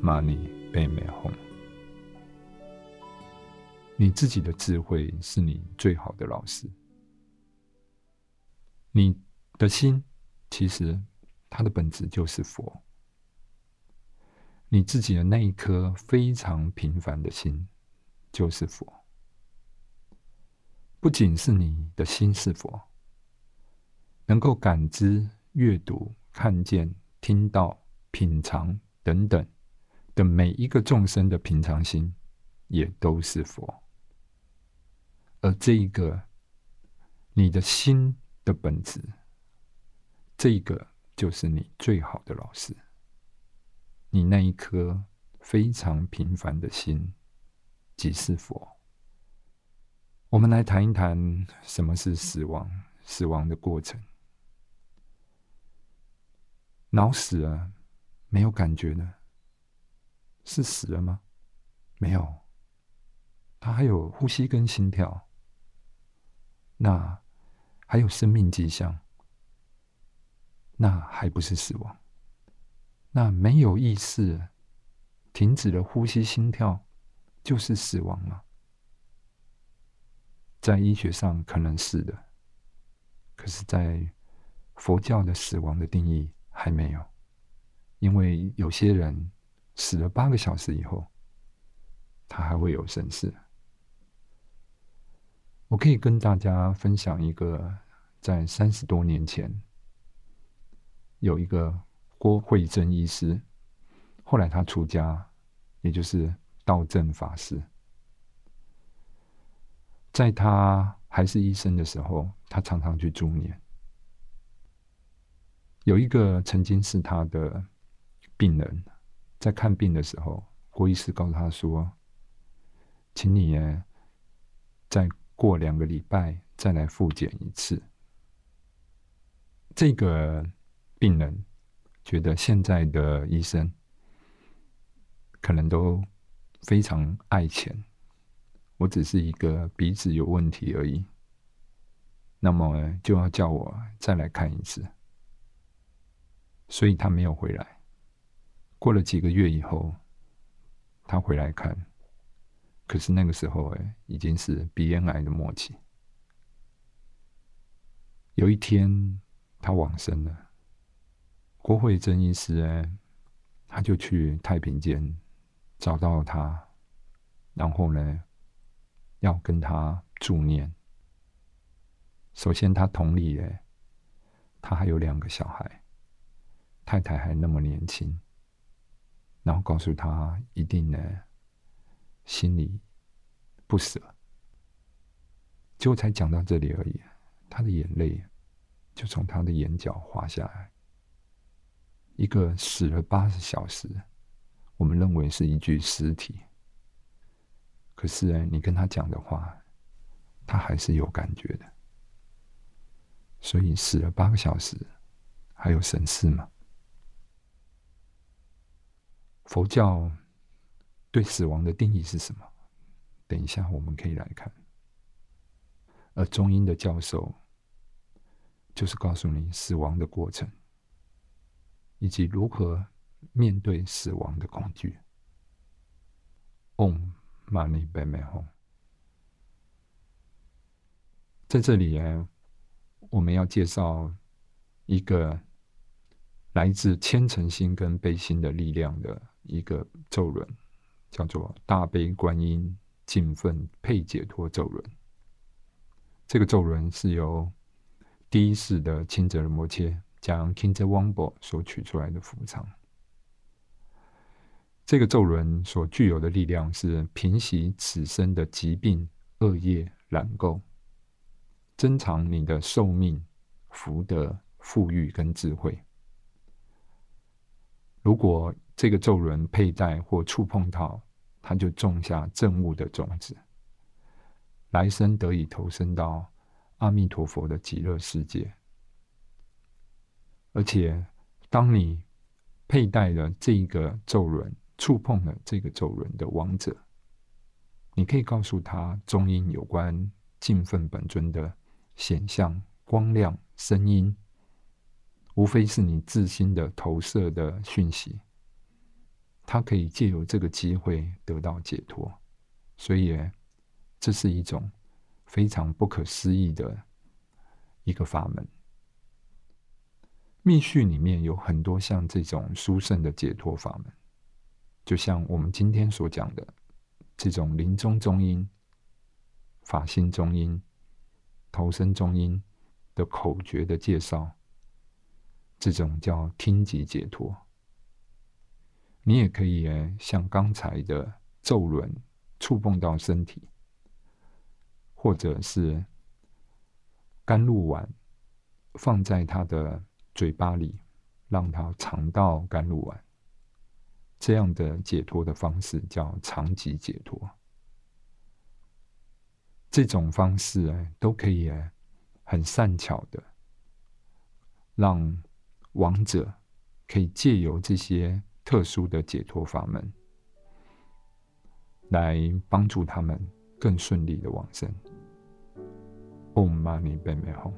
骂你被美红。你自己的智慧是你最好的老师。你的心其实它的本质就是佛。你自己的那一颗非常平凡的心就是佛。不仅是你的心是佛，能够感知、阅读、看见、听到、品尝等等的每一个众生的平常心，也都是佛。而这一个，你的心的本质，这个就是你最好的老师。你那一颗非常平凡的心，即是佛。我们来谈一谈什么是死亡，死亡的过程。脑死了，没有感觉呢？是死了吗？没有，他还有呼吸跟心跳。那还有生命迹象，那还不是死亡？那没有意识，停止了呼吸、心跳，就是死亡吗？在医学上可能是的，可是，在佛教的死亡的定义还没有，因为有些人死了八个小时以后，他还会有神识。我可以跟大家分享一个，在三十多年前，有一个郭慧珍医师，后来他出家，也就是道正法师。在他还是医生的时候，他常常去助念。有一个曾经是他的病人，在看病的时候，郭医师告诉他说：“请你呢，在。”过两个礼拜再来复检一次。这个病人觉得现在的医生可能都非常爱钱，我只是一个鼻子有问题而已，那么就要叫我再来看一次，所以他没有回来。过了几个月以后，他回来看。可是那个时候，哎，已经是鼻咽癌的末期。有一天，他往生了。郭慧珍医师，哎，他就去太平间找到他，然后呢，要跟他助念。首先，他同理，哎，他还有两个小孩，太太还那么年轻，然后告诉他，一定呢。心里不舍，就才讲到这里而已，他的眼泪就从他的眼角滑下来。一个死了八十小时，我们认为是一具尸体，可是呢，你跟他讲的话，他还是有感觉的。所以死了八个小时，还有神事吗？佛教。对死亡的定义是什么？等一下我们可以来看。而中英的教授就是告诉你死亡的过程，以及如何面对死亡的恐惧。Om Mani p a m e Hum。在这里呢，我们要介绍一个来自虔诚心跟悲心的力量的一个咒轮。叫做大悲观音净分配解脱咒轮。这个咒轮是由第一世的清哲仁摩切将 King 泽王博所取出来的福藏。这个咒轮所具有的力量是平息此生的疾病、恶业、染垢，增长你的寿命、福德、富裕跟智慧。如果这个咒轮佩戴或触碰到，他就种下正悟的种子，来生得以投生到阿弥陀佛的极乐世界。而且，当你佩戴了这个咒轮，触碰了这个咒轮的王者，你可以告诉他中音有关敬奉本尊的显象、光亮、声音，无非是你自心的投射的讯息。它可以借由这个机会得到解脱，所以这是一种非常不可思议的一个法门。密续里面有很多像这种殊胜的解脱法门，就像我们今天所讲的这种临终中音、法心中音、投身中音的口诀的介绍，这种叫听即解脱。你也可以，像刚才的咒轮触碰到身体，或者是甘露丸放在他的嘴巴里，让他尝到甘露丸，这样的解脱的方式叫长极解脱。这种方式，都可以，很善巧的让亡者可以借由这些。特殊的解脱法门，来帮助他们更顺利的往生。Om Mani Padme Hum。